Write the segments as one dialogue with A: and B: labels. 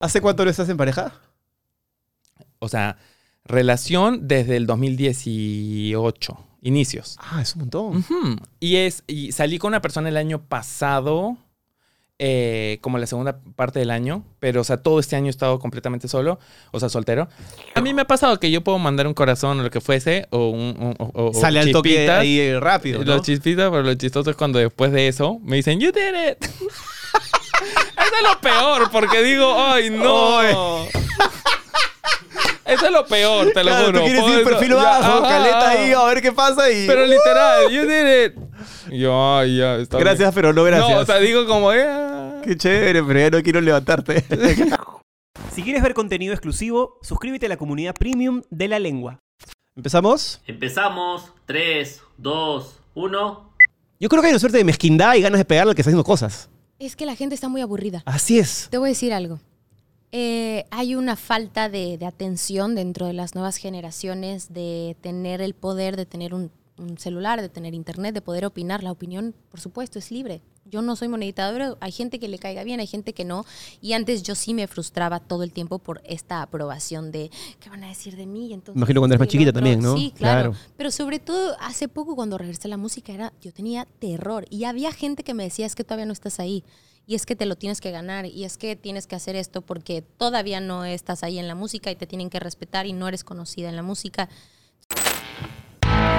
A: ¿Hace cuánto no estás en pareja?
B: O sea, relación desde el 2018, inicios.
A: Ah, es un montón.
B: Ujú. Y es y salí con una persona el año pasado, eh, como la segunda parte del año, pero o sea, todo este año he estado completamente solo, o sea, soltero. A mí me ha pasado que yo puedo mandar un corazón o lo que fuese, o un o- o- o
A: Sale al toque ahí rápido, ¿no?
B: Los chispitas, pero lo chistoso es cuando después de eso me dicen, you did it. Eso es lo peor, porque digo, ay, no. Eso es lo peor, te lo
A: Claro,
B: juro.
A: tú quieres ir perfil
B: ya,
A: bajo,
B: ajá,
A: caleta ahí, a ver qué pasa y...
B: Pero literal, you did it. Yo, ay, ya, está bien.
A: Gracias, pero no gracias.
B: No, o sea, digo como, eh.
A: Qué chévere, pero ya no quiero levantarte.
C: Si quieres ver contenido exclusivo, suscríbete a la comunidad premium de la lengua.
A: ¿Empezamos?
D: Empezamos. 3, 2, 1.
A: Yo creo que hay una suerte de mezquindad y ganas de pegarle al que está haciendo cosas.
E: Es que la gente está muy aburrida.
A: Así es.
E: Te voy a decir algo. Eh, hay una falta de, de atención dentro de las nuevas generaciones, de tener el poder, de tener un, un celular, de tener internet, de poder opinar. La opinión, por supuesto, es libre. Yo no soy moneditadora, hay gente que le caiga bien, hay gente que no. Y antes yo sí me frustraba todo el tiempo por esta aprobación de qué van a decir de mí. Entonces,
A: Imagino cuando eres más chiquita también, ¿no?
E: Sí, claro.
A: Claro.
E: Pero sobre todo hace poco cuando regresé a la música era, yo tenía terror y había gente que me decía es que todavía no estás ahí y es que te lo tienes que ganar y es que tienes que hacer esto porque todavía no estás ahí en la música y te tienen que respetar y no eres conocida en la música.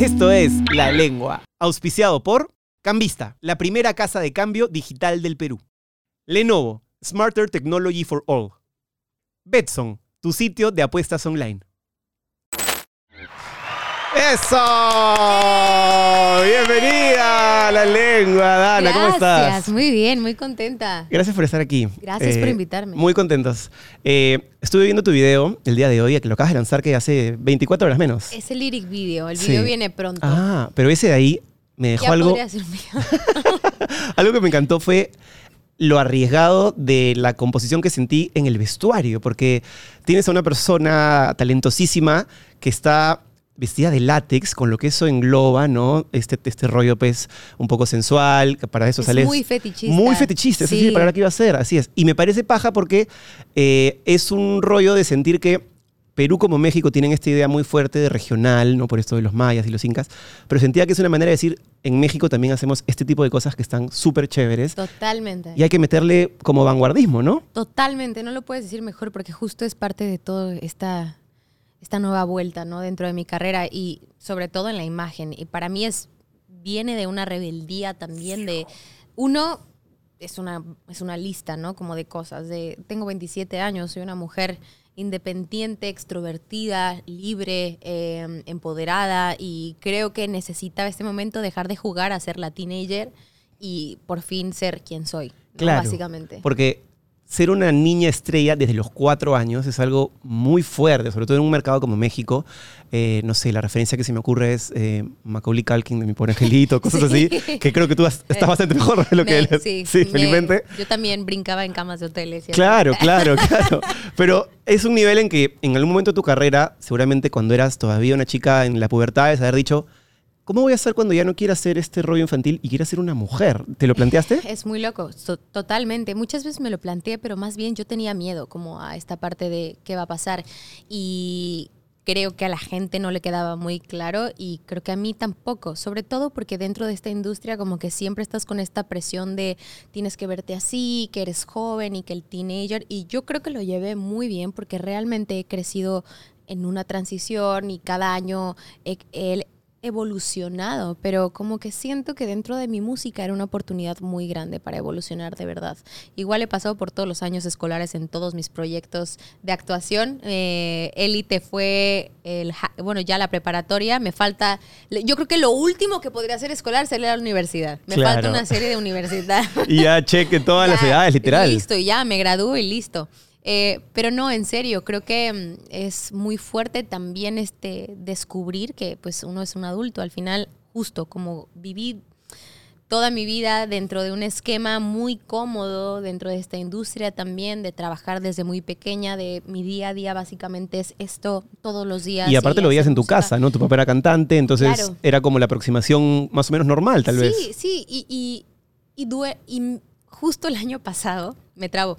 A: Esto es La Lengua, auspiciado por Cambista, la primera casa de cambio digital del Perú. Lenovo, Smarter Technology for All. Betson, tu sitio de apuestas online. ¡Eso! Bienvenida a La Lengua, Dana, ¿cómo estás?
E: Gracias, muy bien, muy contenta.
A: Gracias por estar aquí.
E: Gracias por invitarme.
A: Muy contentos. Eh, estuve viendo tu video el día de hoy, que lo acabas de lanzar que hace 24 horas menos.
E: Es el lyric video, el
A: Sí.
E: video viene pronto.
A: Ah, pero ese de ahí me dejó
E: ya
A: algo, algo que me encantó fue lo arriesgado de la composición que sentí en el vestuario, porque tienes a una persona talentosísima que está vestida de látex, con lo que eso engloba, ¿no? Este, este rollo, pues, un poco sensual, que para eso
E: Es
A: sales...
E: muy fetichista.
A: Muy fetichista, sí,
E: Sí.
A: para lo que iba a hacer, así es. Y me parece paja porque eh, es un rollo de sentir que Perú como México tienen esta idea muy fuerte de regional, ¿no? Por esto de los mayas y los incas, pero sentía que es una manera de decir, en México también hacemos este tipo de cosas que están súper chéveres
E: Totalmente.
A: y hay que meterle como vanguardismo, ¿no?
E: Totalmente, no lo puedes decir mejor porque justo es parte de toda esta, esta nueva vuelta, ¿no? Dentro de mi carrera y sobre todo en la imagen. Y para mí es, viene de una rebeldía también de, uno, es una, es una lista, ¿no? Como de cosas, de, tengo 27 años, soy una mujer independiente, extrovertida, libre, eh, empoderada y creo que necesitaba este momento dejar de jugar a ser la teenager y por fin ser quien soy, ¿no?
A: Claro.
E: básicamente.
A: Porque ser una niña estrella desde los cuatro años es algo muy fuerte, sobre todo en un mercado como México. Eh, no sé, la referencia que se me ocurre es eh, Macaulay Culkin de Mi Pobre Angelito, cosas así, que creo que tú has- estás bastante mejor de lo que
E: Me-
A: él es.
E: sí,
A: Sí,
E: me-
A: felizmente.
E: yo también brincaba en camas de hoteles. y.
A: Claro, claro, claro. Pero es un nivel en que en algún momento de tu carrera, seguramente cuando eras todavía una chica en la pubertad, es haber dicho, ¿cómo voy a hacer cuando ya no quiera hacer este rollo infantil y quiera ser una mujer? ¿Te lo planteaste?
E: Es muy loco, totalmente. Muchas veces me lo planteé, pero más bien yo tenía miedo como a esta parte de qué va a pasar. Y creo que a la gente no le quedaba muy claro y creo que a mí tampoco, sobre todo porque dentro de esta industria como que siempre estás con esta presión de tienes que verte así, que eres joven y que el teenager. Y yo creo que lo llevé muy bien porque realmente he crecido en una transición y cada año he, he- evolucionado, pero como que siento que dentro de mi música era una oportunidad muy grande para evolucionar de verdad. Igual he pasado por todos los años escolares en todos mis proyectos de actuación. Eh, Élite fue, el, bueno, ya la preparatoria. Me falta, yo creo que lo último que podría hacer escolar sería la universidad. Me
A: Claro.
E: falta una serie de universidad.
A: Y ya cheque todas las edades, literal.
E: Listo, ya me gradúo y listo. Eh, pero no, en serio, creo que mm, es muy fuerte también este descubrir que pues uno es un adulto. Al final, justo como viví toda mi vida dentro de un esquema muy cómodo, dentro de esta industria también, de trabajar desde muy pequeña, de mi día a día básicamente es esto todos los días.
A: Y aparte lo veías en tu
E: música.
A: casa, ¿no? Tu papá era cantante, entonces
E: Claro.
A: era como la aproximación más o menos normal, tal
E: sí,
A: vez.
E: Sí, y, y, y, due- y justo el año pasado, me trabo,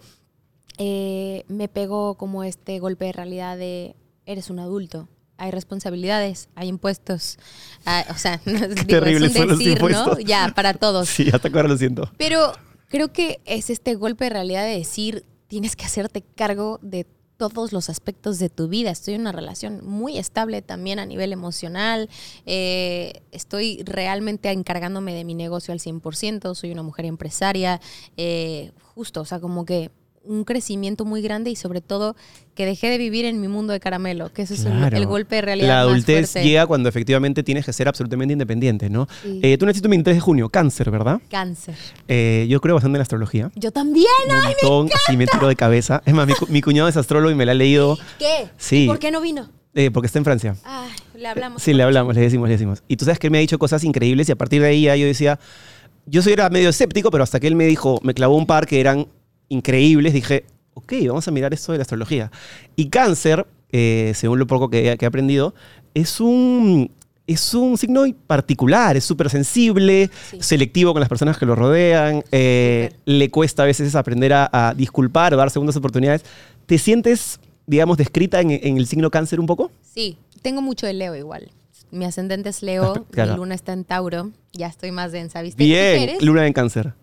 E: eh, me pegó como este golpe de realidad de, eres un adulto, hay responsabilidades, hay impuestos, ah, o sea, no, digo, es
A: los
E: ¿no?
A: impuestos.
E: Ya, para todos.
A: Sí, hasta ahora lo siento.
E: Pero creo que es este golpe de realidad de decir, tienes que hacerte cargo de todos los aspectos de tu vida. Estoy en una relación muy estable también a nivel emocional. Eh, estoy realmente encargándome de mi negocio al 100%. Soy una mujer empresaria. Eh, justo, o sea, como que un crecimiento muy grande y sobre todo que dejé de vivir en mi mundo de caramelo, que eso es el- golpe de realidad.
A: La
E: más
A: adultez
E: fuerte.
A: llega cuando efectivamente tienes que ser absolutamente independiente, ¿no?
E: Sí.
A: Eh, tú naciste el 23 de junio, cáncer, ¿verdad?
E: Cáncer.
A: Eh, yo creo bastante en la astrología.
E: Yo también.
A: Un montón, así me tiro de cabeza. Es más, mi, cu- mi cuñado es astrólogo y me la ha leído
E: ¿Qué?
A: Sí.
E: ¿Por qué no vino?
A: eh, porque está en Francia.
E: Ay, le hablamos.
A: Sí, le hablamos, le decimos, le decimos. Y tú sabes que él me ha dicho cosas increíbles y a partir de ahí ya yo decía, yo soy era medio escéptico, pero hasta que él me dijo, me clavó un par que eran increíbles, dije, ok, vamos a mirar esto de la astrología. Y cáncer, eh, según lo poco que, que he aprendido, es un, es un signo particular, es súper sensible,
E: Sí.
A: selectivo con las personas que lo rodean, eh, le cuesta a veces aprender a, a disculpar o dar segundas oportunidades. ¿Te sientes, digamos, descrita en, en el signo cáncer un poco?
E: Sí, tengo mucho de Leo igual. Mi ascendente es Leo,
A: Claro.
E: mi luna está en Tauro. Ya estoy más densa, ¿viste? ¿Tú qué
A: Bien, luna en cáncer.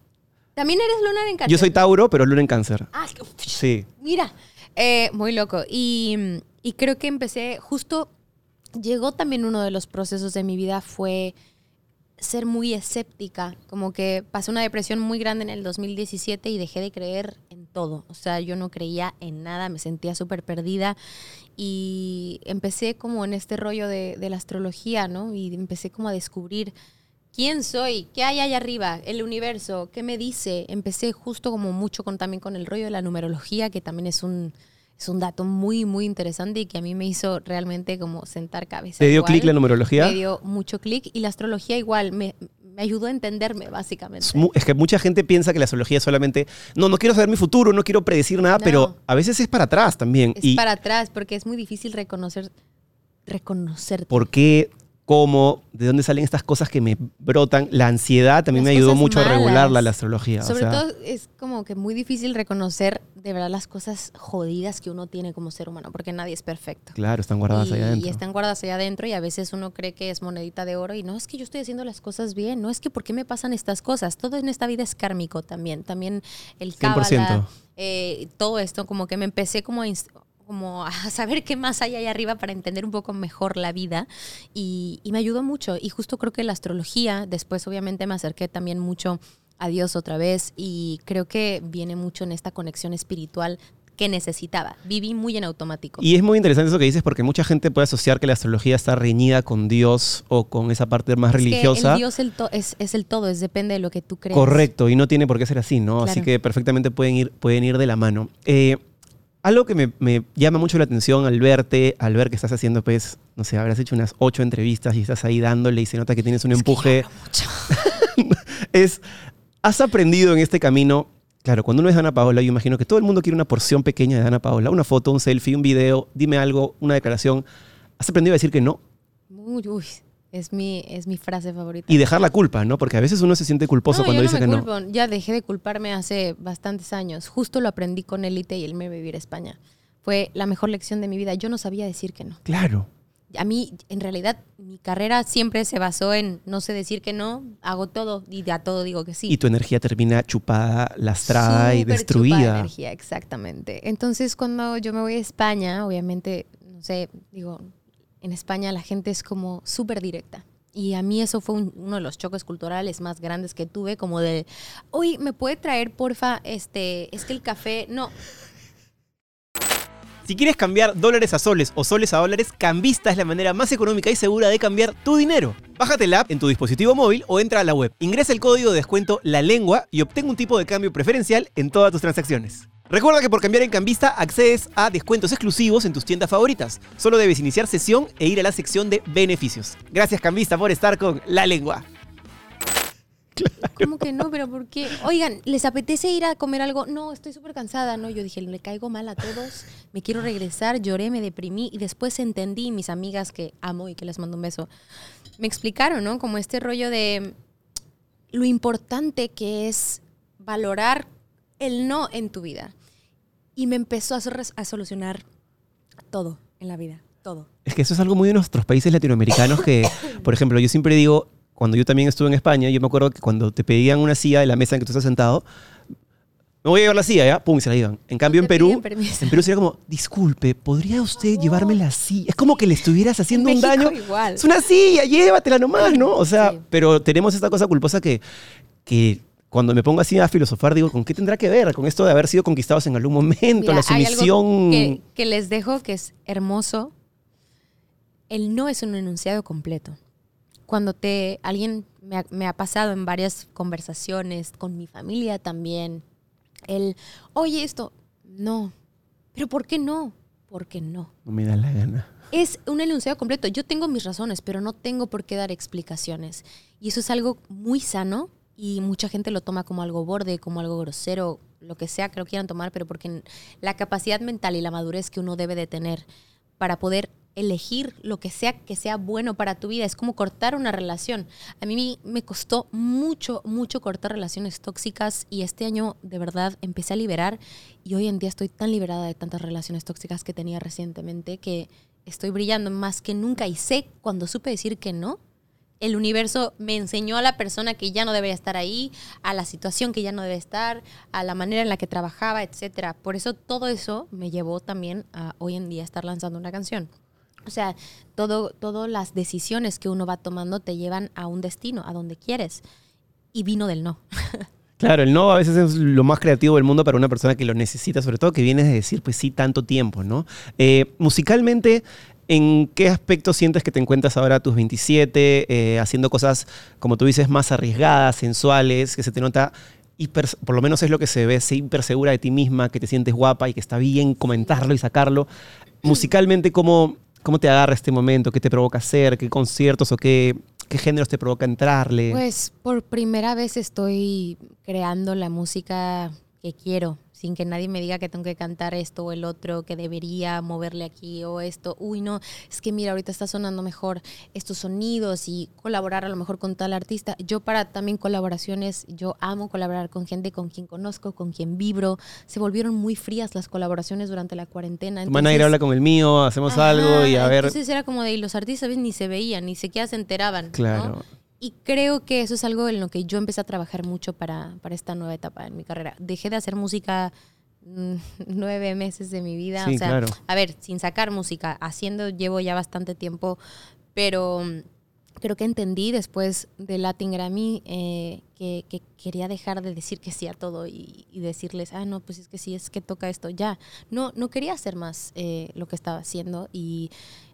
E: También eres luna en cáncer.
A: Yo soy Tauro, pero luna en cáncer.
E: Ah,
A: Sí.
E: mira, eh, muy loco. Y, y creo que empecé, justo llegó también uno de los procesos de mi vida fue ser muy escéptica, como que pasé una depresión muy grande en el 2017 y dejé de creer en todo, o sea, yo no creía en nada, me sentía súper perdida y empecé como en este rollo de, de la astrología, ¿no? Y empecé como a descubrir quién soy, qué hay allá arriba, el universo, qué me dice. Empecé justo como mucho con, también con el rollo de la numerología, que también es un, es un dato muy, muy interesante y que a mí me hizo realmente como sentar cabeza.
A: ¿Te dio clic la numerología?
E: Me dio mucho clic y la astrología igual me, me ayudó a entenderme básicamente.
A: Es, que mucha gente piensa que la astrología es solamente, no, no quiero saber mi futuro, no quiero predecir nada,
E: No.
A: pero a veces es para atrás también.
E: Es
A: y
E: para atrás porque es muy difícil reconocer reconocerte.
A: por qué, cómo, de dónde salen estas cosas que me brotan. La ansiedad también
E: Las
A: me ayudó mucho a regularla la astrología. o
E: Sobre
A: sea,
E: todo es como que muy difícil reconocer de verdad las cosas jodidas que uno tiene como ser humano, porque nadie es perfecto.
A: Claro, están guardadas
E: y,
A: ahí adentro.
E: y están guardadas allá adentro y a veces uno cree que es monedita de oro y no es que yo estoy haciendo las cosas bien, no es que por qué me pasan estas cosas. Todo en esta vida es kármico también, también el
A: 100%.
E: cábala, eh, todo esto como que me empecé como a, como a saber qué más hay ahí arriba para entender un poco mejor la vida y, y me ayudó mucho y justo creo que la astrología, después obviamente me acerqué también mucho a Dios otra vez y creo que viene mucho en esta conexión espiritual que necesitaba. Viví muy en automático.
A: Y es muy interesante eso que dices porque mucha gente puede asociar que la astrología está reñida con Dios o con esa parte más
E: Es que
A: religiosa.
E: el Dios el to- es, es el todo, es depende de lo que tú creas.
A: Correcto, y no tiene por qué ser así, ¿no? Así
E: Claro.
A: que perfectamente pueden ir, pueden ir de la mano. Eh, algo que me, me llama mucho la atención al verte, al ver que estás haciendo, pues, no sé, habrás hecho unas ocho entrevistas y estás ahí dándole y se nota que tienes un
E: Es
A: empuje.
E: mucho.
A: es, has aprendido en este camino, claro, cuando uno es Ana Paola, yo imagino que todo el mundo quiere una porción pequeña de Ana Paola, una foto, un selfie, un video, dime algo, una declaración. ¿Has aprendido a decir que no?
E: Uy, uy, es mi, es mi frase favorita.
A: Y dejar la culpa, ¿no? Porque a veces uno se siente culposo
E: no,
A: cuando
E: yo
A: dice
E: no me
A: que no.
E: culpo. Ya dejé de culparme hace bastantes años. Justo lo aprendí con Elite y el me vivir a España. Fue la mejor lección de mi vida. Yo no sabía decir que no.
A: Claro.
E: A mí, en realidad, mi carrera siempre se basó en no sé decir que no, hago todo y a todo digo que sí.
A: Y tu energía termina chupada, lastrada y
E: Súper chupada
A: destruida.
E: energía, exactamente. Entonces, cuando yo me voy a España, obviamente, no sé, digo, en España la gente es como súper directa. Y a mí eso fue un- uno de los choques culturales más grandes que tuve, como de, oye, ¿me puede traer, porfa, este, es que el café, no,
A: Si quieres cambiar dólares a soles o soles a dólares, Cambista es la manera más económica y segura de cambiar tu dinero. Bájate la app en tu dispositivo móvil o entra a la web. Ingresa el código de descuento La Lengua y obtén un tipo de cambio preferencial en todas tus transacciones. Recuerda que por cambiar en Cambista accedes a descuentos exclusivos en tus tiendas favoritas. Solo debes iniciar sesión e ir a la sección de beneficios. Gracias Cambista por estar con La Lengua.
E: ¿Cómo que no? ¿Pero por qué? Oigan, ¿les apetece ir a comer algo? No, estoy súper cansada. No, yo dije, le caigo mal a todos, me quiero regresar, lloré, me deprimí y después entendí, mis amigas que amo y que les mando un beso, me explicaron, ¿no? Como este rollo de lo importante que es valorar el no en tu vida. Y me empezó a, solucionar todo en la vida, todo.
A: Es que eso es algo muy de nuestros países latinoamericanos que, por ejemplo, yo siempre digo, cuando yo también estuve en España, yo me acuerdo que cuando te pedían una silla de la mesa en que tú estás sentado, me voy a llevar la silla, ¿ya? Pum, se la iban. En cambio, en Perú, en Perú sería como, disculpe, ¿podría usted llevarme la silla? Es como que le estuvieras haciendo un daño.
E: igual.
A: Es una silla, llévatela nomás, ¿no? O sea,
E: Sí.
A: pero tenemos esta cosa culposa que, que cuando me pongo así a filosofar, digo, ¿con qué tendrá que ver? Con esto de haber sido conquistados en algún momento,
E: Mira,
A: la
E: hay algo
A: sumisión.
E: que, que les dejo que es hermoso. El no es un enunciado completo. Cuando te alguien me ha, me ha pasado en varias conversaciones con mi familia también, el, oye esto, no, pero ¿por qué no? Porque no.
A: No me da la gana.
E: Es un enunciado completo. Yo tengo mis razones, pero no tengo por qué dar explicaciones. Y eso es algo muy sano y mucha gente lo toma como algo borde, como algo grosero, lo que sea que lo quieran tomar, pero porque la capacidad mental y la madurez que uno debe de tener para poder elegir lo que sea que sea bueno para tu vida es como cortar una relación. A mí me costó mucho, mucho cortar relaciones tóxicas y este año de verdad empecé a liberar y hoy en día estoy tan liberada de tantas relaciones tóxicas que tenía recientemente que estoy brillando más que nunca y sé cuando supe decir que no, el universo me enseñó a la persona que ya no debería estar ahí, a la situación que ya no debe estar, a la manera en la que trabajaba, etcétera. Por eso todo eso me llevó también a hoy en día estar lanzando una canción. O sea, todo, todas las decisiones que uno va tomando te llevan a un destino, a donde quieres. Y vino del no.
A: Claro, el no a veces es lo más creativo del mundo para una persona que lo necesita, sobre todo que vienes de decir, pues sí, tanto tiempo, ¿no? Eh, musicalmente, ¿en qué aspecto sientes que te encuentras ahora a tus 27, eh, haciendo cosas, como tú dices, más arriesgadas, sensuales, que se te nota, hiper- por lo menos es lo que se ve, ser hiper segura de ti misma, que te sientes guapa y que está bien comentarlo y sacarlo? Musicalmente, ¿cómo, cómo te agarra este momento? ¿Qué te provoca hacer? ¿Qué conciertos o qué, qué géneros te provoca entrarle?
E: Pues por primera vez estoy creando la música que quiero, sin que nadie me diga que tengo que cantar esto o el otro, que debería moverle aquí o esto. Uy, no, es que mira, ahorita está sonando mejor estos sonidos y colaborar a lo mejor con tal artista. Yo para también colaboraciones, yo amo colaborar con gente con quien conozco, con quien vibro. Se volvieron muy frías las colaboraciones durante la cuarentena.
A: Tu manager
E: entonces-
A: habla con el mío, hacemos
E: Ajá,
A: algo y a ver...
E: Entonces era como de, y los artistas ni se veían, ni siquiera se enteraban. ¿no? Y creo que eso es algo en lo que yo empecé a trabajar mucho para, para esta nueva etapa en mi carrera. Dejé de hacer música mm, nueve meses de mi vida.
A: Sí,
E: o sea,
A: claro.
E: a ver, sin sacar música, haciendo llevo ya bastante tiempo, pero mm, creo que entendí después del Latin Grammy eh, que, que quería dejar de decir que sí a todo y, y decirles, ah, no, pues es que sí, es que toca esto, ya. No, no quería hacer más eh, lo que estaba haciendo y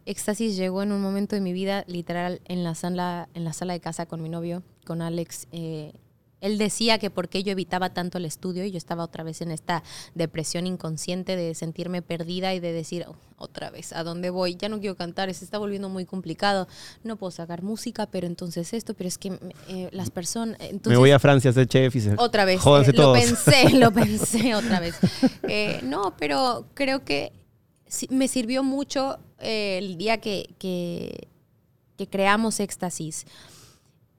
E: Éxtasis llegó en un momento de mi vida, literal, en la sala, en la sala de casa con mi novio, con Alex. eh, él decía que por qué yo evitaba tanto el estudio y yo estaba otra vez en esta depresión inconsciente de sentirme perdida y de decir, "Oh, otra vez, ¿a dónde voy? Ya no quiero cantar, se está volviendo muy complicado. No puedo sacar música, pero entonces esto, pero es que eh, las personas... Entonces,
A: me voy a Francia a ser chef y se...
E: otra vez. Eh, lo pensé, lo pensé otra vez. Eh, no, pero creo que me sirvió mucho eh, el día que, que, creamos Éxtasis.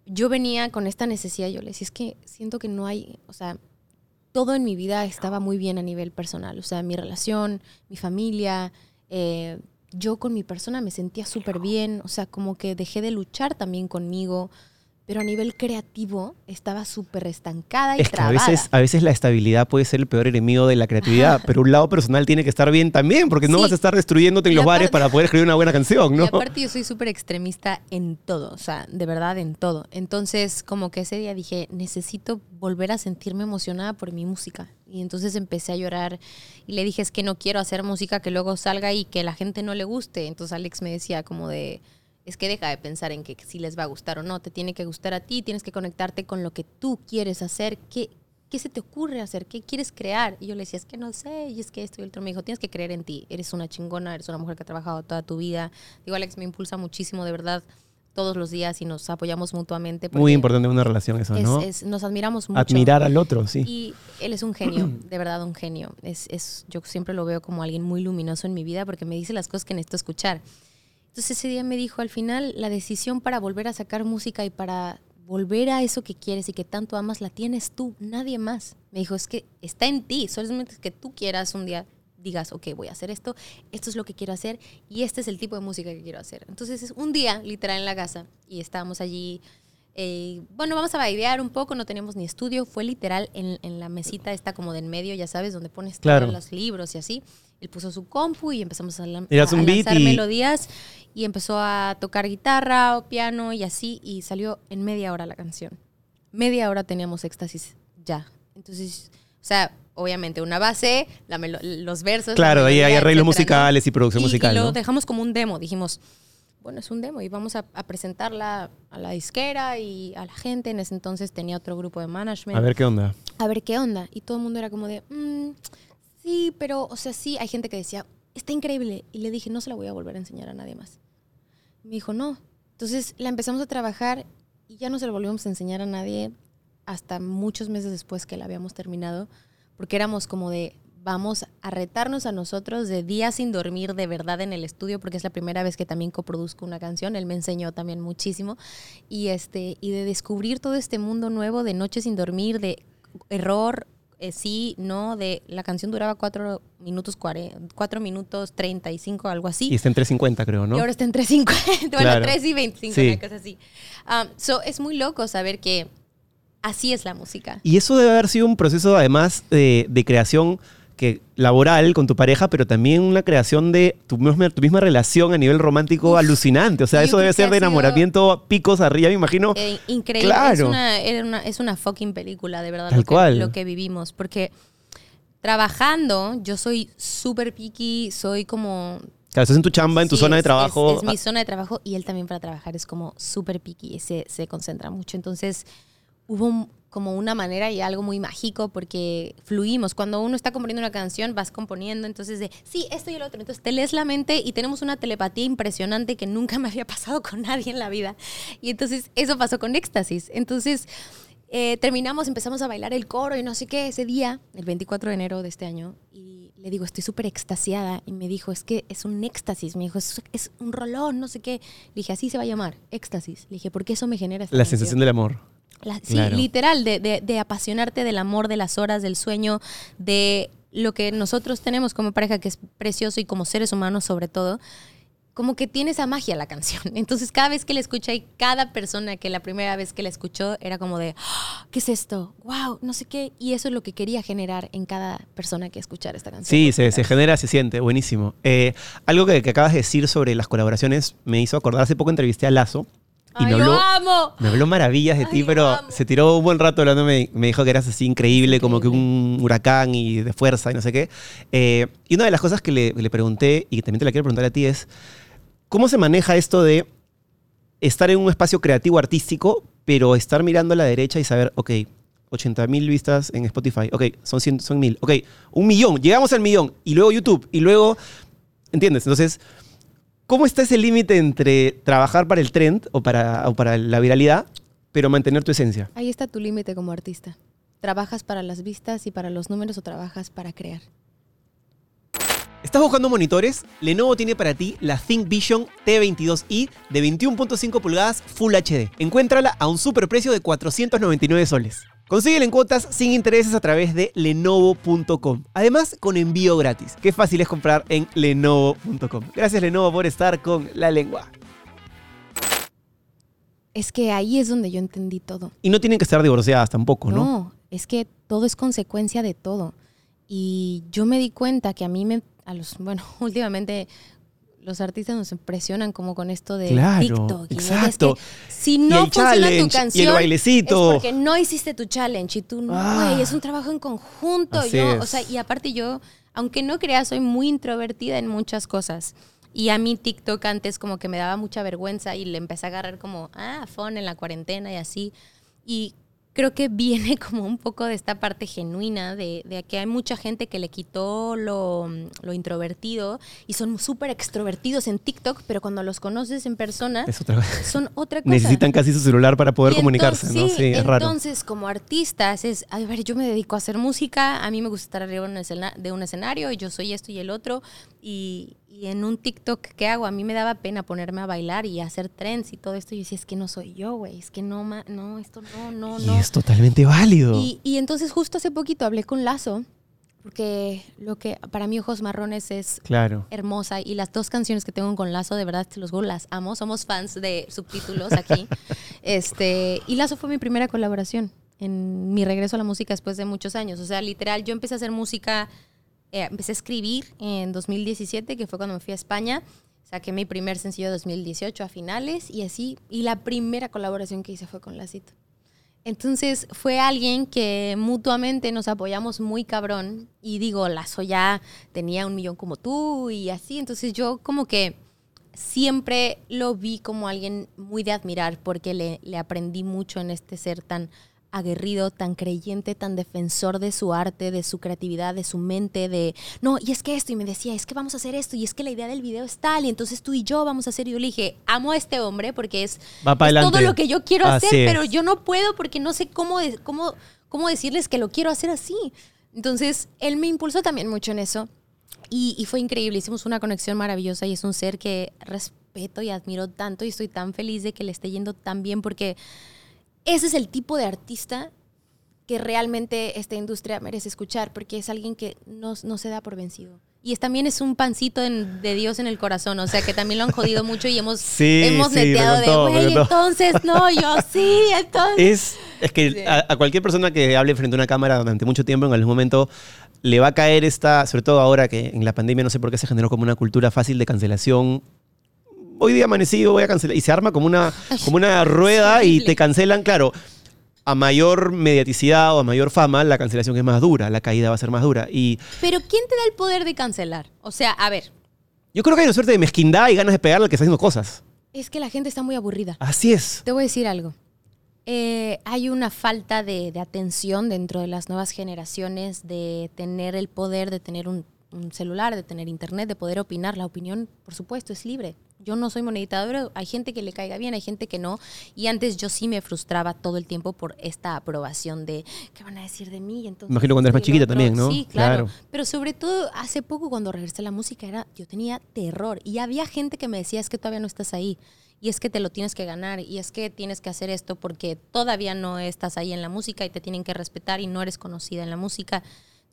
E: Yo venía con esta necesidad, yo le decía, es que siento que no hay, o sea, todo en mi vida estaba muy bien a nivel personal, o sea, mi relación, mi familia, eh, yo con mi persona me sentía súper bien, o sea, como que dejé de luchar también conmigo, pero a nivel creativo estaba súper estancada y
A: Es que a veces, a veces la estabilidad puede ser el peor enemigo de la creatividad, pero un lado personal tiene que estar bien también, porque no vas a estar destruyéndote en los bares para poder escribir una buena canción,
E: Y
A: ¿no?
E: aparte yo soy súper extremista en todo, o sea, de verdad en todo. Entonces, como que ese día dije, necesito volver a sentirme emocionada por mi música. Y entonces empecé a llorar y le dije, es que no quiero hacer música que luego salga y que la gente no le guste. Entonces Alex me decía como de, es que deja de pensar en que si les va a gustar o no, te tiene que gustar a ti, tienes que conectarte con lo que tú quieres hacer, qué, qué se te ocurre hacer, qué quieres crear. Y yo le decía, es que no sé, y es que esto y el otro me dijo, tienes que creer en ti, eres una chingona, eres una mujer que ha trabajado toda tu vida. Digo, Alex me impulsa muchísimo, de verdad, todos los días y nos apoyamos mutuamente.
A: Muy importante una relación eso,
E: es-
A: ¿no?
E: es- nos admiramos mucho.
A: Admirar al otro, sí.
E: Y él es un genio, de verdad un genio. Es, es, yo siempre lo veo como alguien muy luminoso en mi vida porque me dice las cosas que necesito escuchar. Entonces ese día me dijo, al final, la decisión para volver a sacar música y para volver a eso que quieres y que tanto amas, la tienes tú, nadie más. Me dijo, es que está en ti, solamente es que tú quieras un día digas, ok, voy a hacer esto, esto es lo que quiero hacer y este es el tipo de música que quiero hacer. Entonces es un día, literal, en la casa y estábamos allí eh, bueno, vamos a bailar un poco, no teníamos ni estudio, fue literal en, en la mesita esta como de en medio, ya sabes, donde pones
A: Claro.
E: todos los libros y así. Él puso su compu y empezamos a, lan- a- a lanzar
A: y-
E: melodías y empezó a tocar guitarra o piano y así y salió en media hora la canción. Media hora teníamos éxtasis ya. Entonces, o sea, obviamente una base, la los versos.
A: Claro,
E: la
A: ahí hay
E: melodía,
A: arreglos musicales y producción
E: Y-
A: musical,
E: Y lo
A: ¿no?
E: dejamos como un demo. Dijimos, bueno, es un demo y vamos a, a presentarla a la disquera y a la gente. En ese entonces tenía otro grupo de management.
A: A ver qué onda.
E: A ver qué onda. Y todo el mundo era como de, "Mm, sí, pero, o sea, sí. Hay gente que decía, está increíble. Y le dije, no se la voy a volver a enseñar a nadie más. Me dijo, no. Entonces la empezamos a trabajar y ya no se la volvimos a enseñar a nadie hasta muchos meses después que la habíamos terminado, porque éramos como de, vamos a retarnos a nosotros de días sin dormir de verdad en el estudio, porque es la primera vez que también coproduzco una canción, él me enseñó también muchísimo, y, este, y de descubrir todo este mundo nuevo de noches sin dormir, de error, eh, sí, no, de la canción duraba cuatro minutos, cuare- cuatro minutos 35, algo así.
A: Y está en 350, creo, ¿no?
E: Y ahora está en 3.50, bueno,
A: Claro.
E: 3 y 25,
A: Sí.
E: una cosa así. Um, so, es muy loco saber que así es la música.
A: Y eso debe haber sido un proceso, además, de, de creación que laboral con tu pareja, pero también una creación de tu misma, tu misma relación a nivel romántico
E: Uf.
A: alucinante. O sea, eso debe ser de enamoramiento picos arriba, me imagino.
E: Eh, increíble. Es,
A: Claro.
E: una, era una- es una fucking película, de verdad,
A: Tal
E: lo que,
A: cual.
E: lo que vivimos. Porque trabajando, yo soy súper picky, soy como...
A: Claro, estás en tu chamba, en tu
E: Sí,
A: zona de
E: es-
A: trabajo.
E: Es, es mi zona de trabajo y él también para trabajar es como súper picky, se, se concentra mucho. Entonces hubo un- como una manera y algo muy mágico porque fluimos. Cuando uno está componiendo una canción, vas componiendo, entonces de, sí, esto y el otro. Entonces te lees la mente y tenemos una telepatía impresionante que nunca me había pasado con nadie en la vida. Y entonces eso pasó con Éxtasis. Entonces eh, terminamos, empezamos a bailar el coro y no sé qué ese día, el 24 de enero de este año, y le digo, estoy súper extasiada. Y me dijo, es que es un éxtasis. Me dijo, es, es un rolón, no sé qué. Le dije, así se va a llamar, éxtasis. Le dije, porque eso me genera esta
A: La
E: canción".
A: sensación del amor.
E: La- sí,
A: Claro.
E: literal, de, de- de apasionarte del amor, de las horas, del sueño, de lo que nosotros tenemos como pareja, que es precioso y como seres humanos sobre todo, como que tiene esa magia la canción. Entonces cada vez que la escucha y cada persona que la primera vez que la escuchó era como de, "Ah, ¿qué es esto? ¡Wow! No sé qué. Y eso es lo que quería generar en cada persona que escuchara esta canción.
A: Sí, se, se genera, se siente, buenísimo. Eh, algo que, que acabas de decir sobre las colaboraciones me hizo acordar, hace poco entrevisté a Lazo y
E: ¡Ay,
A: me
E: lo
A: habló,
E: amo!
A: me habló maravillas de
E: Ay,
A: ti,
E: lo
A: pero se tiró un buen rato hablando, me, me dijo que eras así increíble, como que un huracán y de fuerza y no sé qué. Eh, y una de las cosas que le, le pregunté y que también te la quiero preguntar a ti es, ¿cómo se maneja esto de estar en un espacio creativo artístico, pero estar mirando a la derecha y saber, ok, 80 mil vistas en Spotify, ok, son 100, son mil, ok, un millón, llegamos al millón, y luego YouTube, y luego, ¿entiendes? Entonces, ¿cómo está ese límite entre trabajar para el trend o para, o para la viralidad, pero mantener tu esencia?
E: Ahí está tu límite como artista. ¿Trabajas para las vistas y para los números o trabajas para crear?
A: ¿Estás buscando monitores? Lenovo tiene para ti la ThinkVision T22i de 21.5 pulgadas Full HD. Encuéntrala a un superprecio de 499 soles. Consíguela en cuotas sin intereses a través de lenovo.com. Además, con envío gratis. Qué fácil es comprar en lenovo.com. Gracias Lenovo por estar con la lengua.
E: Es que ahí es donde yo entendí todo.
A: Y no tienen que estar divorciadas tampoco, ¿no?
E: No, es que todo es consecuencia de todo. Y yo me di cuenta que a mí me, a los, bueno, últimamente los artistas nos impresionan como con esto de
A: Claro,
E: TikTok. y es
A: exacto.
E: que si
A: Y
E: no funciona
A: challenge, y
E: tu
A: el
E: canción,
A: bailecito.
E: es porque no hiciste tu challenge y tú no,
A: Ah.
E: es un trabajo en conjunto. Yo, o sea, y aparte yo, aunque no creas, soy muy introvertida en muchas cosas. Y a mí TikTok antes como que me daba mucha vergüenza y le empecé a agarrar como, ah, fun en la cuarentena y así. Y creo que viene como un poco de esta parte genuina, de, de que hay mucha gente que le quitó lo, lo introvertido y son súper extrovertidos en TikTok, pero cuando los conoces en persona
A: otra
E: son otra cosa.
A: Necesitan casi su celular para poder comunicarse,
E: entonces-
A: ¿no? Sí, es raro.
E: Entonces, como artistas, es, a ver, yo me dedico a hacer música, a mí me gusta estar arriba de un escena- de un escenario, y yo soy esto y el otro, y, y en un TikTok, ¿qué hago? A mí me daba pena ponerme a bailar y hacer trends y todo esto, y yo decía, es que no soy yo, güey, es que no, ma- no, esto no, no,
A: Y
E: no.
A: es totalmente válido.
E: Y, y entonces justo hace poquito hablé con Lazo, porque lo que para mí Ojos Marrones es
A: Claro.
E: hermosa y las dos canciones que tengo con Lazo, de verdad, te los juro, las amo. Somos fans de subtítulos aquí. este, y Lazo fue mi primera colaboración en mi regreso a la música después de muchos años. O sea, literal, yo empecé a hacer música, eh, empecé a escribir en 2017, que fue cuando me fui a España. Saqué mi primer sencillo 2018 a finales y así. Y la primera colaboración que hice fue con Lacito. Entonces fue alguien que mutuamente nos apoyamos muy cabrón y digo, Lazo ya tenía un millón como tú y así, entonces yo como que siempre lo vi como alguien muy de admirar porque le, le aprendí mucho en este ser tan aguerrido, tan creyente, tan defensor de su arte, de su creatividad, de su mente, de, no, y es que esto, y me decía, es que vamos a hacer esto, y es que la idea del video es tal, y entonces tú y yo vamos a hacer, y yo le dije, amo a este hombre porque es, todo lo que yo quiero
A: Así
E: hacer,
A: es.
E: pero yo no puedo porque no sé cómo, cómo, cómo decirles que lo quiero hacer así. Entonces, él me impulsó también mucho en eso. Y, y fue increíble, hicimos una conexión maravillosa y es un ser que respeto y admiro tanto y estoy tan feliz de que le esté yendo tan bien porque ese es el tipo de artista que realmente esta industria merece escuchar porque es alguien que no, no se da por vencido. Y es, también es un pancito en- de Dios en el corazón, o sea que también lo han jodido mucho y hemos,
A: Sí,
E: hemos
A: sí,
E: neteado de,
A: contó, me
E: güey,
A: contó".
E: entonces no, yo sí, entonces...
A: Es, es que
E: Sí.
A: a, a cualquier persona que hable frente a una cámara durante mucho tiempo, en algún momento, le va a caer esta, sobre todo ahora que en la pandemia no sé por qué se generó como una cultura fácil de cancelación. Hoy día amanecido, voy a cancelar. Y se arma como una, como una rueda y te cancelan, claro. A mayor mediaticidad o a mayor fama, la cancelación es más dura, la caída va a ser más dura. Y
E: Pero ¿quién te da el poder de cancelar? O sea, a ver,
A: yo creo que hay una suerte de mezquindad y ganas de pegarle al que está haciendo cosas.
E: es que la gente está muy aburrida.
A: Así es.
E: Te voy a decir algo. Eh, hay una falta de, de atención dentro de las nuevas generaciones de tener el poder, de tener un, un celular, de tener internet, de poder opinar. La opinión, por supuesto, es libre. Yo no soy moneditadora, hay gente que le caiga bien, hay gente que no. Y antes yo sí me frustraba todo el tiempo por esta aprobación de qué van a decir de mí. Entonces,
A: Imagino cuando eres más chiquita también, ¿no?
E: Sí, claro.
A: Claro.
E: Pero sobre todo hace poco cuando regresé a la música era, yo tenía terror y había gente que me decía es que todavía no estás ahí y es que te lo tienes que ganar y es que tienes que hacer esto porque todavía no estás ahí en la música y te tienen que respetar y no eres conocida en la música.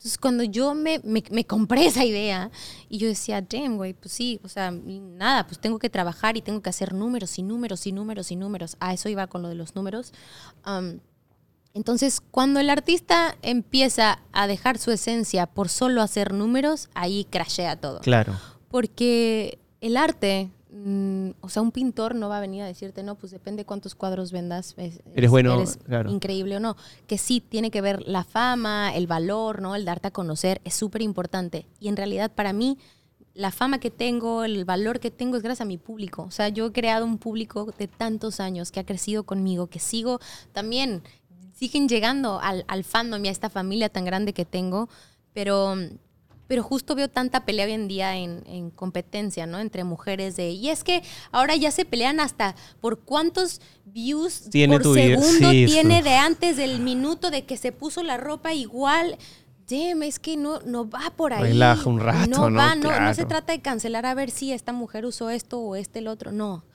E: Entonces cuando yo me, me, me compré esa idea y yo decía, damn, güey, pues sí, o sea, nada, pues tengo que trabajar y tengo que hacer números y números y números y números. A eso iba con lo de los números. Um, entonces, cuando el artista empieza a dejar su esencia por solo hacer números, ahí crashea todo.
A: Claro.
E: Porque el arte, mm, o sea, un pintor no va a venir a decirte, no, pues depende cuántos cuadros vendas. es-
A: Eres
E: es-
A: bueno,
E: eres
A: claro.
E: increíble o no. Que sí tiene que ver la fama, el valor, ¿no? El darte a conocer es súper importante. Y en realidad para mí, la fama que tengo, el valor que tengo es gracias a mi público. O sea, yo he creado un público de tantos años que ha crecido conmigo, que sigo también, siguen llegando al, al fandom y a esta familia tan grande que tengo, pero, pero justo veo tanta pelea hoy en día en, en competencia, ¿no? Entre mujeres de, y es que ahora ya se pelean hasta por cuántos views
A: Tiene
E: por segundo
A: Sí,
E: tiene
A: eso.
E: de antes del minuto de que se puso la ropa igual. Damn, es que no, no va por ahí.
A: Relaja un rato,
E: No
A: ¿no?
E: va, no, no se trata de cancelar a ver si esta mujer usó esto o este el otro. No.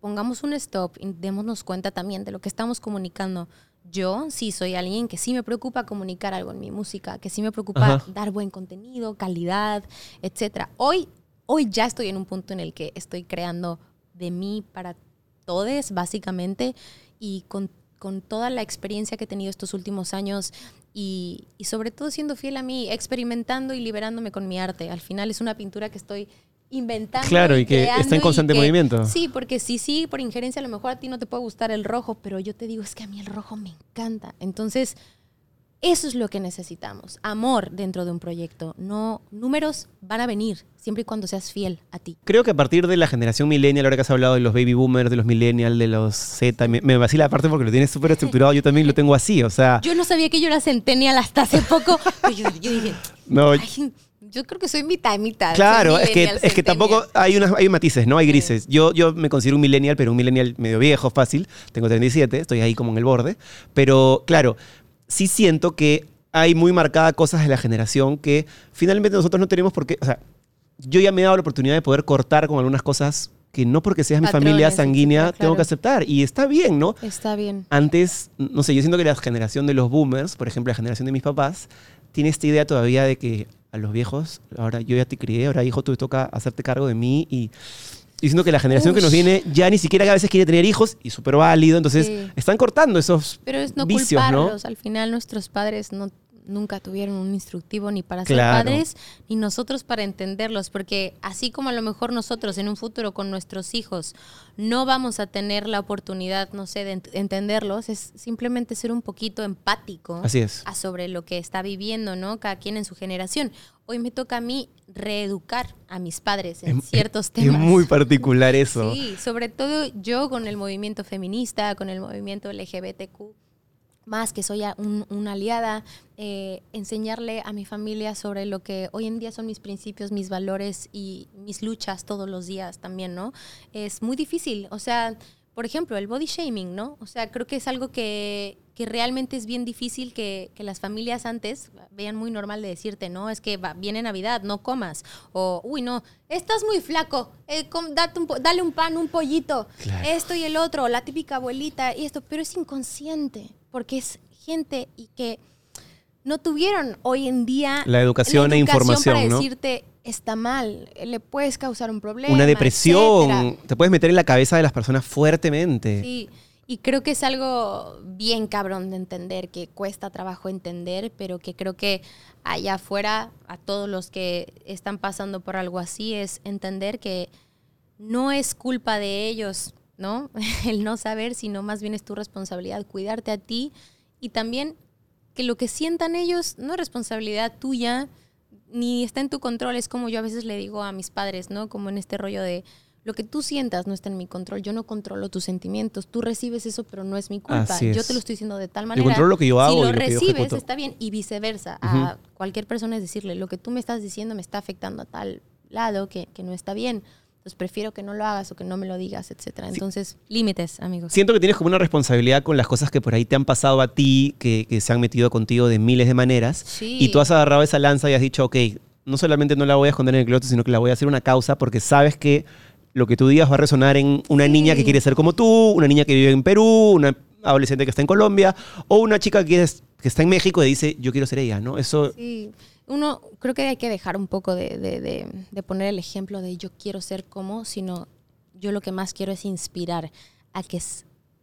E: Pongamos un stop y démonos cuenta también de lo que estamos comunicando. Yo sí soy alguien que sí me preocupa comunicar algo en mi música, que sí me preocupa
A: Ajá.
E: dar buen contenido, calidad, etcétera. Hoy, hoy ya estoy en un punto en el que estoy creando de mí para todes, básicamente, y con, con toda la experiencia que he tenido estos últimos años y, y sobre todo siendo fiel a mí, experimentando y liberándome con mi arte. Al final es una pintura que estoy inventando.
A: Claro, y que
E: creando
A: está en constante
E: y que-
A: movimiento.
E: Sí, porque sí, sí, por injerencia a lo mejor a ti no te puede gustar el rojo, pero yo te digo, es que a mí el rojo me encanta. Entonces, eso es lo que necesitamos, amor dentro de un proyecto. No, números van a venir, siempre y cuando seas fiel a ti.
A: Creo que a partir de la generación millennial, ahora que has hablado de los baby boomers, de los millennials, de los Z, me, me vacila aparte porque lo tienes súper estructurado, yo también lo tengo así, o sea,
E: Yo no sabía que yo era centennial hasta hace poco, pero yo, yo dije,
A: no,
E: "Ay, yo creo que soy mitad y mitad.
A: Claro, es que, es que tampoco
E: centennial".
A: hay, unas, hay matices, ¿no? Hay grises. Yo, yo me considero un millennial, pero un millennial medio viejo, fácil. Tengo 37, estoy ahí como en el borde. Pero claro, sí siento que hay muy marcadas cosas de la generación que finalmente nosotros no tenemos por qué. O sea, yo ya me he dado la oportunidad de poder cortar con algunas cosas que no porque seas mi familia
E: Patrones,
A: sanguínea
E: etcétera,
A: tengo
E: claro.
A: que aceptar. Y está bien, ¿no?
E: Está bien.
A: Antes, no sé, yo siento que la generación de los boomers, por ejemplo, la generación de mis papás, tiene esta idea todavía de que a los viejos, ahora yo ya te crié, ahora hijo, tú te toca hacerte cargo de mí y... Siento que la generación que nos viene ya ni siquiera a veces quiere tener hijos y súper válido, entonces
E: Sí.
A: están cortando esos
E: Pero es no
A: vicios, ¿no?
E: culparlos. Al final nuestros padres no, nunca tuvieron un instructivo ni para ser padres, ni nosotros para entenderlos. Porque así como a lo mejor nosotros en un futuro con nuestros hijos no vamos a tener la oportunidad, no sé, de ent- entenderlos, es simplemente ser un poquito empático
A: Así es.
E: a sobre lo que está viviendo, ¿no? Cada quien en su generación. Hoy me toca a mí reeducar a mis padres en
A: Es-
E: ciertos
A: Es
E: temas.
A: muy particular eso.
E: Sí, sobre todo yo con el movimiento feminista, con el movimiento LGBTQ, más que soy un- una aliada, eh, enseñarle a mi familia sobre lo que hoy en día son mis principios, mis valores y mis luchas todos los días también, ¿no? Es muy difícil, o sea, por ejemplo, el body shaming, ¿no? O sea, creo que es algo que, que realmente es bien difícil que, que las familias antes vean muy normal de decirte, no, es que va- viene Navidad, no comas. O, uy, no, estás muy flaco, eh, com- date un dale un pan, un pollito,
A: Claro.
E: esto y el otro, la típica abuelita y esto, pero es inconsciente, porque es gente y que no tuvieron hoy en día
A: La educación e información,
E: para
A: ¿no?
E: decirte está mal, le puedes causar un problema.
A: Una depresión.
E: etcétera.
A: Te puedes meter en la cabeza de las personas fuertemente.
E: Sí, y creo que es algo bien cabrón de entender, que cuesta trabajo entender, pero que creo que allá afuera, a todos los que están pasando por algo así, es entender que no es culpa de ellos, ¿no? El no saber, sino más bien es tu responsabilidad cuidarte a ti y también que lo que sientan ellos no es responsabilidad tuya, ni está en tu control. Es como yo a veces le digo a mis padres, ¿no? Como en este rollo de lo que tú sientas no está en mi control. Yo no controlo tus sentimientos. Tú recibes eso, pero no es mi culpa.
A: Es.
E: Yo te lo estoy diciendo de tal
A: Yo
E: manera.
A: controlo lo que yo hago
E: si
A: y
E: lo
A: que yo
E: recibes, está bien. Y viceversa. A cualquier persona es decirle, lo que tú me estás diciendo me está afectando a tal lado que, que no está bien. Entonces prefiero que no lo hagas o que no me lo digas, etcétera. Entonces, límites, amigos.
A: Siento que tienes como una responsabilidad con las cosas que por ahí te han pasado a ti, que, que se han metido contigo de miles de maneras.
E: Sí.
A: Y tú has agarrado esa lanza y has dicho, ok, no solamente no la voy a esconder en el closet, sino que la voy a hacer una causa porque sabes que lo que tú digas va a resonar en una
E: Sí.
A: niña que quiere ser como tú, una niña que vive en Perú, una adolescente que está en Colombia, o una chica que, es- que está en México y dice, yo quiero ser ella, ¿no? Eso,
E: Sí, uno creo que hay que dejar un poco de, de- de- de poner el ejemplo de yo quiero ser como, sino yo lo que más quiero es inspirar a que,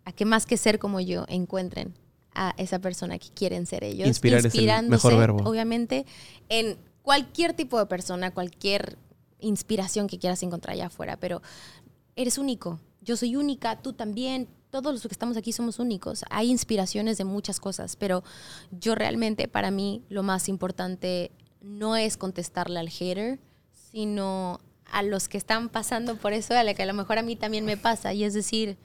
E: a que más que ser como yo encuentren a esa persona que quieren ser ellos.
A: Inspirar es el
E: inspirándose,
A: mejor verbo.
E: Obviamente, en cualquier tipo de persona, cualquier inspiración que quieras encontrar allá afuera, pero eres único. Yo soy única, tú también. Todos los que estamos aquí somos únicos. Hay inspiraciones de muchas cosas, pero yo realmente, para mí, lo más importante no es contestarle al hater, sino a los que están pasando por eso, a la que a lo mejor a mí también me pasa. Y es decir,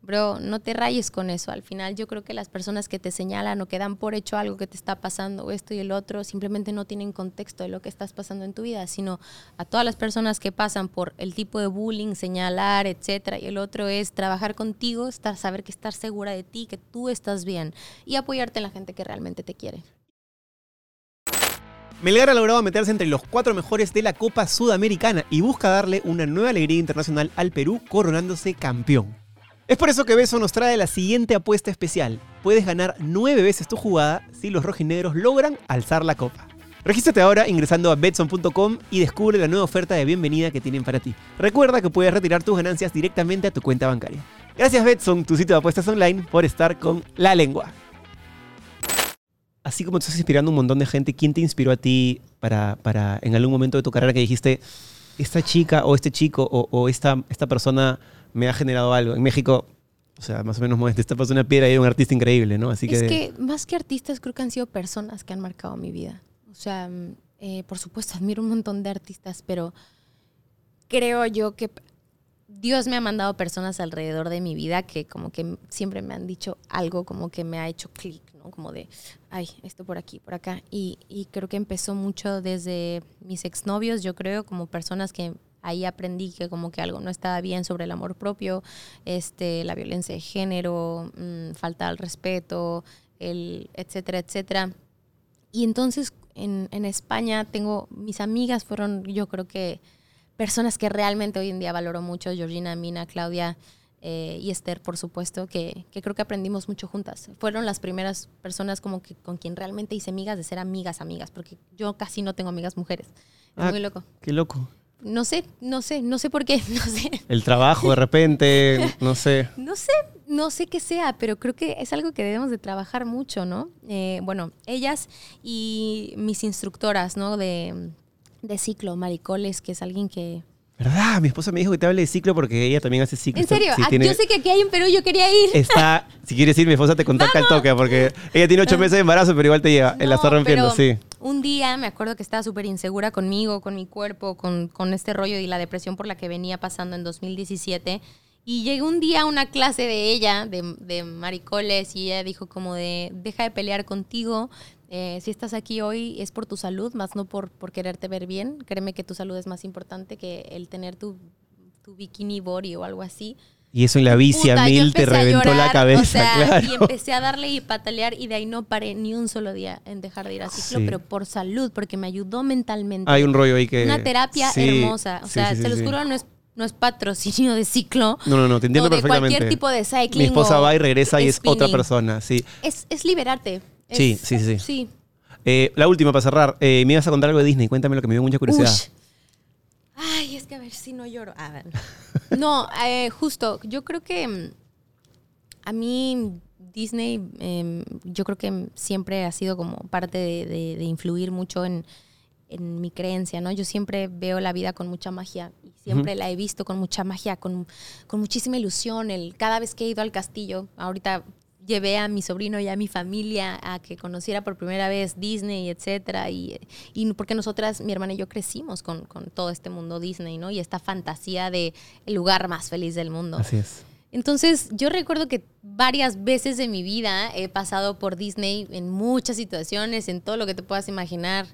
E: bro, no te rayes con eso. Al final yo creo que las personas que te señalan o que dan por hecho algo que te está pasando, esto y el otro, simplemente no tienen contexto de lo que estás pasando en tu vida, sino a todas las personas que pasan por el tipo de bullying, señalar, etcétera, y el otro es trabajar contigo, estar, saber que estar segura de ti, que tú estás bien y apoyarte en la gente que realmente te quiere.
A: Melgar ha logrado meterse entre los cuatro mejores de la Copa Sudamericana y busca darle una nueva alegría internacional al Perú coronándose campeón. Es por eso que Beso nos trae la siguiente apuesta especial. Puedes ganar nueve veces tu jugada si los rojinegros logran alzar la copa. Regístrate ahora ingresando a betson.com y descubre la nueva oferta de bienvenida que tienen para ti. Recuerda que puedes retirar tus ganancias directamente a tu cuenta bancaria. Gracias Betson, tu sitio de apuestas online, por estar con La Lengua. Así como tú estás inspirando un montón de gente, ¿quién te inspiró a ti para, para en algún momento de tu carrera que dijiste, esta chica o este chico o, o esta, esta persona me ha generado algo? En México, o sea, más o menos esta pasó una piedra y era un artista increíble, ¿no? Así que...
E: Es que más que artistas, creo que han sido personas que han marcado mi vida. O sea, mm, eh, por supuesto, admiro un montón de artistas, pero creo yo que Dios me ha mandado personas alrededor de mi vida que como que siempre me han dicho algo como que me ha hecho clic, ¿no? Como de, ay, esto por aquí, por acá. Y, y creo que empezó mucho desde mis exnovios, yo creo, como personas que ahí aprendí que como que algo no estaba bien sobre el amor propio, este, la violencia de género, mm, falta al respeto, el etcétera, etcétera. Y entonces en, en España tengo, mis amigas fueron yo creo que personas que realmente hoy en día valoro mucho, Georgina, Mina, Claudia eh, y Esther, por supuesto, que, que creo que aprendimos mucho juntas. Fueron las primeras personas como que con quien realmente hice amigas, de ser amigas, amigas, porque yo casi no tengo amigas mujeres. Es
A: Ah,
E: muy loco.
A: Qué loco.
E: No sé, no sé, no sé por qué, no sé.
A: El trabajo de repente, no sé.
E: No sé, no sé qué sea, pero creo que es algo que debemos de trabajar mucho, ¿no? Eh, bueno, ellas y mis instructoras, ¿no? De, de ciclo, Maricoles, que es alguien que...
A: ¿Verdad? Mi esposa me dijo que te hable de ciclo porque ella también hace ciclo.
E: ¿En serio? Ah,
A: tiene-
E: Yo sé que aquí hay en Perú, yo quería ir.
A: Está, si quieres ir, mi esposa te contacta al toque porque ella tiene ocho meses de embarazo, pero igual te lleva. Él la está
E: No,
A: rompiendo, sí.
E: Un día me acuerdo que estaba súper insegura conmigo, con mi cuerpo, con, con este rollo y la depresión por la que venía pasando en 2017. Y llegué un día a una clase de ella, de, de maricoles, y ella dijo como de, deja de pelear contigo. Eh, si estás aquí hoy es por tu salud, más no por, por quererte ver bien. Créeme que tu salud es más importante que el tener tu, tu bikini body o algo así.
A: Y eso en la bici a
E: Puta, yo
A: mil te
E: a
A: reventó la
E: llorar,
A: cabeza,
E: o sea,
A: claro.
E: Y empecé a darle y patalear y de ahí no paré ni un solo día en dejar de ir a ciclo,
A: Sí.
E: pero por salud, porque me ayudó mentalmente.
A: Hay un rollo ahí que...
E: Una terapia
A: Sí,
E: hermosa. O
A: sí,
E: sea, se los juro, no es, no es patrocinio de ciclo.
A: No, no, no, te entiendo
E: o de
A: perfectamente.
E: cualquier tipo de cycling
A: Mi esposa
E: o
A: va y regresa y es otra persona, sí.
E: Es, es liberarte. Es-
A: Sí, sí, sí.
E: Sí.
A: Eh, la última para cerrar. Eh, me ibas a contar algo de Disney. Cuéntame lo que me dio mucha curiosidad.
E: Ush. Ay, es que a ver si no lloro. A ver. No, eh, justo, yo creo que mm, a mí Disney, em, yo creo que siempre ha sido como parte de, de- de influir mucho en, en mi creencia, ¿no? Yo siempre veo la vida con mucha magia y siempre la he visto con mucha magia, con, con muchísima ilusión. El, cada vez que he ido al castillo, ahorita llevé a mi sobrino y a mi familia a que conociera por primera vez Disney, etcétera, y, y porque nosotras, mi hermana y yo crecimos con, con todo este mundo Disney, ¿no? Y esta fantasía de el lugar más feliz del mundo.
A: Así es.
E: Entonces, yo recuerdo que varias veces de mi vida he pasado por Disney en muchas situaciones, en todo lo que te puedas imaginar.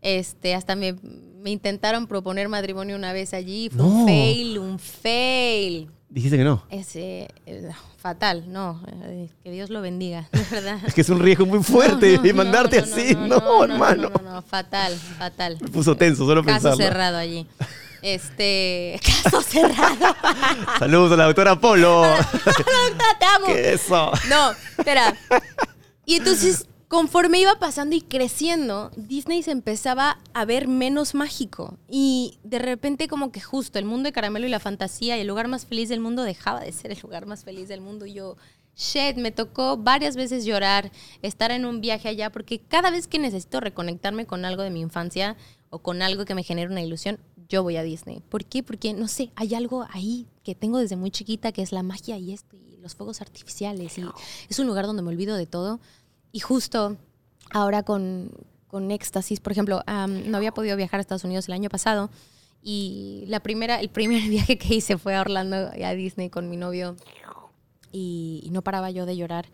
E: Este, hasta me, me intentaron proponer matrimonio una vez allí. Fue
A: No.
E: un fail, un fail.
A: Dijiste que no.
E: Ese, eh, fatal, no. eh, que Dios lo bendiga, de verdad.
A: Es que es un riesgo muy fuerte
E: No, no,
A: mandarte
E: no,
A: así. No, hermano.
E: No, no, fatal, fatal.
A: Me puso tenso solo
E: Caso
A: pensarlo.
E: cerrado allí. Este, caso cerrado.
A: Saludos a la doctora Polo.
E: Te amo.
A: ¿Qué es eso?
E: No, espera. Y entonces, conforme iba pasando y creciendo, Disney se empezaba a ver menos mágico. Y de repente, como que justo el mundo de caramelo y la fantasía y el lugar más feliz del mundo dejaba de ser el lugar más feliz del mundo. Y yo, shit, me tocó varias veces llorar, estar en un viaje allá, porque cada vez que necesito reconectarme con algo de mi infancia o con algo que me genere una ilusión, yo voy a Disney. ¿Por qué? Porque, no sé, hay algo ahí que tengo desde muy chiquita, que es la magia y esto, y los fuegos artificiales. Y es un lugar donde me olvido de todo. Y justo ahora con, con éxtasis, por ejemplo, am, no había podido viajar a Estados Unidos el año pasado. Y la primera, el primer viaje que hice fue a Orlando a Disney con mi novio. Y, y no paraba yo de llorar.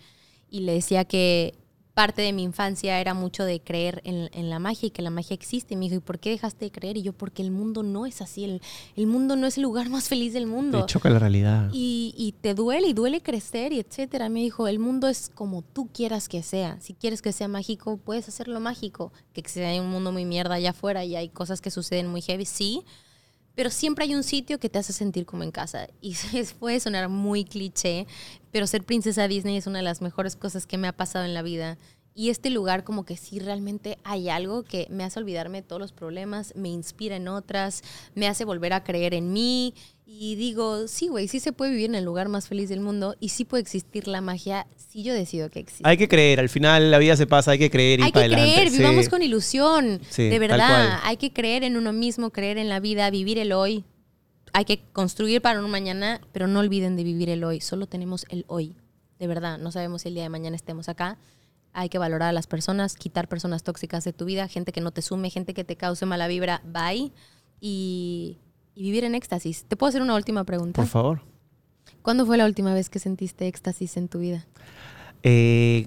E: Y le decía que parte de mi infancia era mucho de creer en, en la magia y que la magia existe. Y me dijo, ¿y por qué dejaste de creer? Y yo, porque el mundo no es así. El, el mundo no es el lugar más feliz del mundo.
A: Te choca la realidad.
E: Y, y te duele y duele crecer y etcétera. Me dijo, el mundo es como tú quieras que sea. Si quieres que sea mágico, puedes hacerlo mágico. Que si hay un mundo muy mierda allá afuera y hay cosas que suceden muy heavy, sí. Pero siempre hay un sitio que te hace sentir como en casa. Y puede sonar muy cliché, pero ser princesa Disney es una de las mejores cosas que me ha pasado en la vida. Y este lugar como que sí realmente hay algo que me hace olvidarme de todos los problemas, me inspira en otras, me hace volver a creer en mí. Y digo, sí, güey, sí se puede vivir en el lugar más feliz del mundo y sí puede existir la magia si yo decido que existe.
A: Hay que creer, al final la vida se pasa, hay que creer y
E: Hay
A: para
E: que
A: adelante.
E: creer,
A: Sí.
E: vivamos con ilusión.
A: Sí,
E: de verdad, hay que creer en uno mismo, creer en la vida, vivir el hoy. Hay que construir para un mañana, pero no olviden de vivir el hoy. Solo tenemos el hoy. De verdad, no sabemos si el día de mañana estemos acá. Hay que valorar a las personas, quitar personas tóxicas de tu vida, gente que no te sume, gente que te cause mala vibra, bye. Y, y vivir en éxtasis. ¿Te puedo hacer una última pregunta?
A: Por favor.
E: ¿Cuándo fue la última vez que sentiste éxtasis en tu vida?
A: Eh,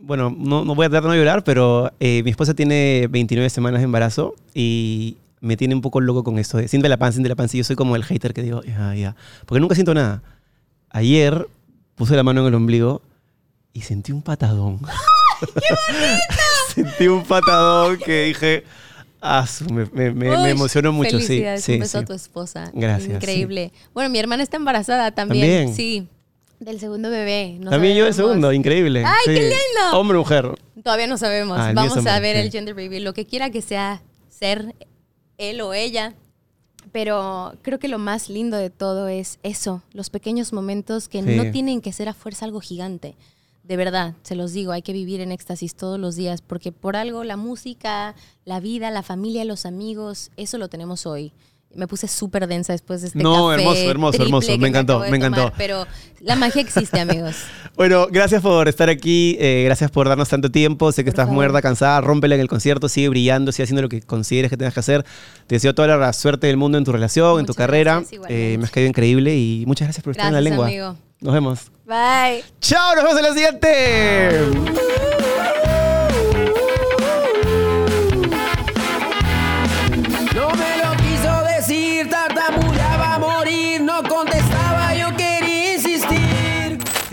A: bueno, no, no voy a tratar de no llorar, pero eh, mi esposa tiene 29 semanas de embarazo y me tiene un poco loco con esto de siente la panza, siente la panza. Y yo soy como el hater que digo, ya, ya. Porque nunca siento nada. Ayer puse la mano en el ombligo y sentí un patadón. sentí un patadón que dije, ah, me, emocionó mucho. Sí, sí,
E: un beso
A: sí.
E: a tu esposa.
A: Gracias,
E: Increíble. Bueno, mi hermana está embarazada también.
A: ¿También?
E: Sí. Del segundo bebé. No
A: También yo el
E: sabemos.
A: segundo, increíble.
E: ¡Ay, qué lindo!
A: Hombre o mujer.
E: Todavía no sabemos.
A: Ah,
E: Vamos a
A: hombre,
E: ver
A: sí.
E: el gender reveal, lo que quiera que sea ser él o ella. Pero creo que lo más lindo de todo es eso, los pequeños momentos que
A: Sí.
E: no tienen que ser a fuerza algo gigante. De verdad, se los digo, hay que vivir en éxtasis todos los días, porque por algo la música, la vida, la familia, los amigos, eso lo tenemos hoy. Me puse súper densa después de este
A: No,
E: café
A: hermoso, hermoso, hermoso. Me encantó, me encantó.
E: tomar, pero la magia existe, amigos.
A: Bueno, gracias por estar aquí, eh, gracias por darnos tanto tiempo. Sé que
E: Por
A: estás
E: favor.
A: muerta, cansada, rómpela en el concierto, sigue brillando, sigue haciendo lo que consideres que tengas que hacer. Te deseo toda la suerte del mundo en tu relación, en tu carrera. Eh, me has caído increíble y muchas gracias por estar en la
E: Gracias,
A: lengua.
E: amigo.
A: Nos vemos.
E: Bye.
A: ¡Chao! ¡Nos vemos en la siguiente!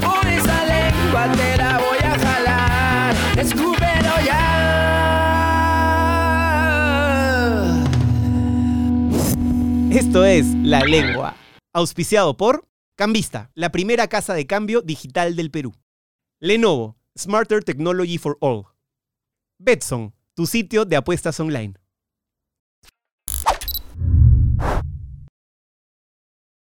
F: Por esa lengua te voy a jalar, escúpelo ya.
A: Esto es La Lengua, auspiciado por Cambista, la primera casa de cambio digital del Perú. Lenovo, Smarter Technology for All. Betson, tu sitio de apuestas online.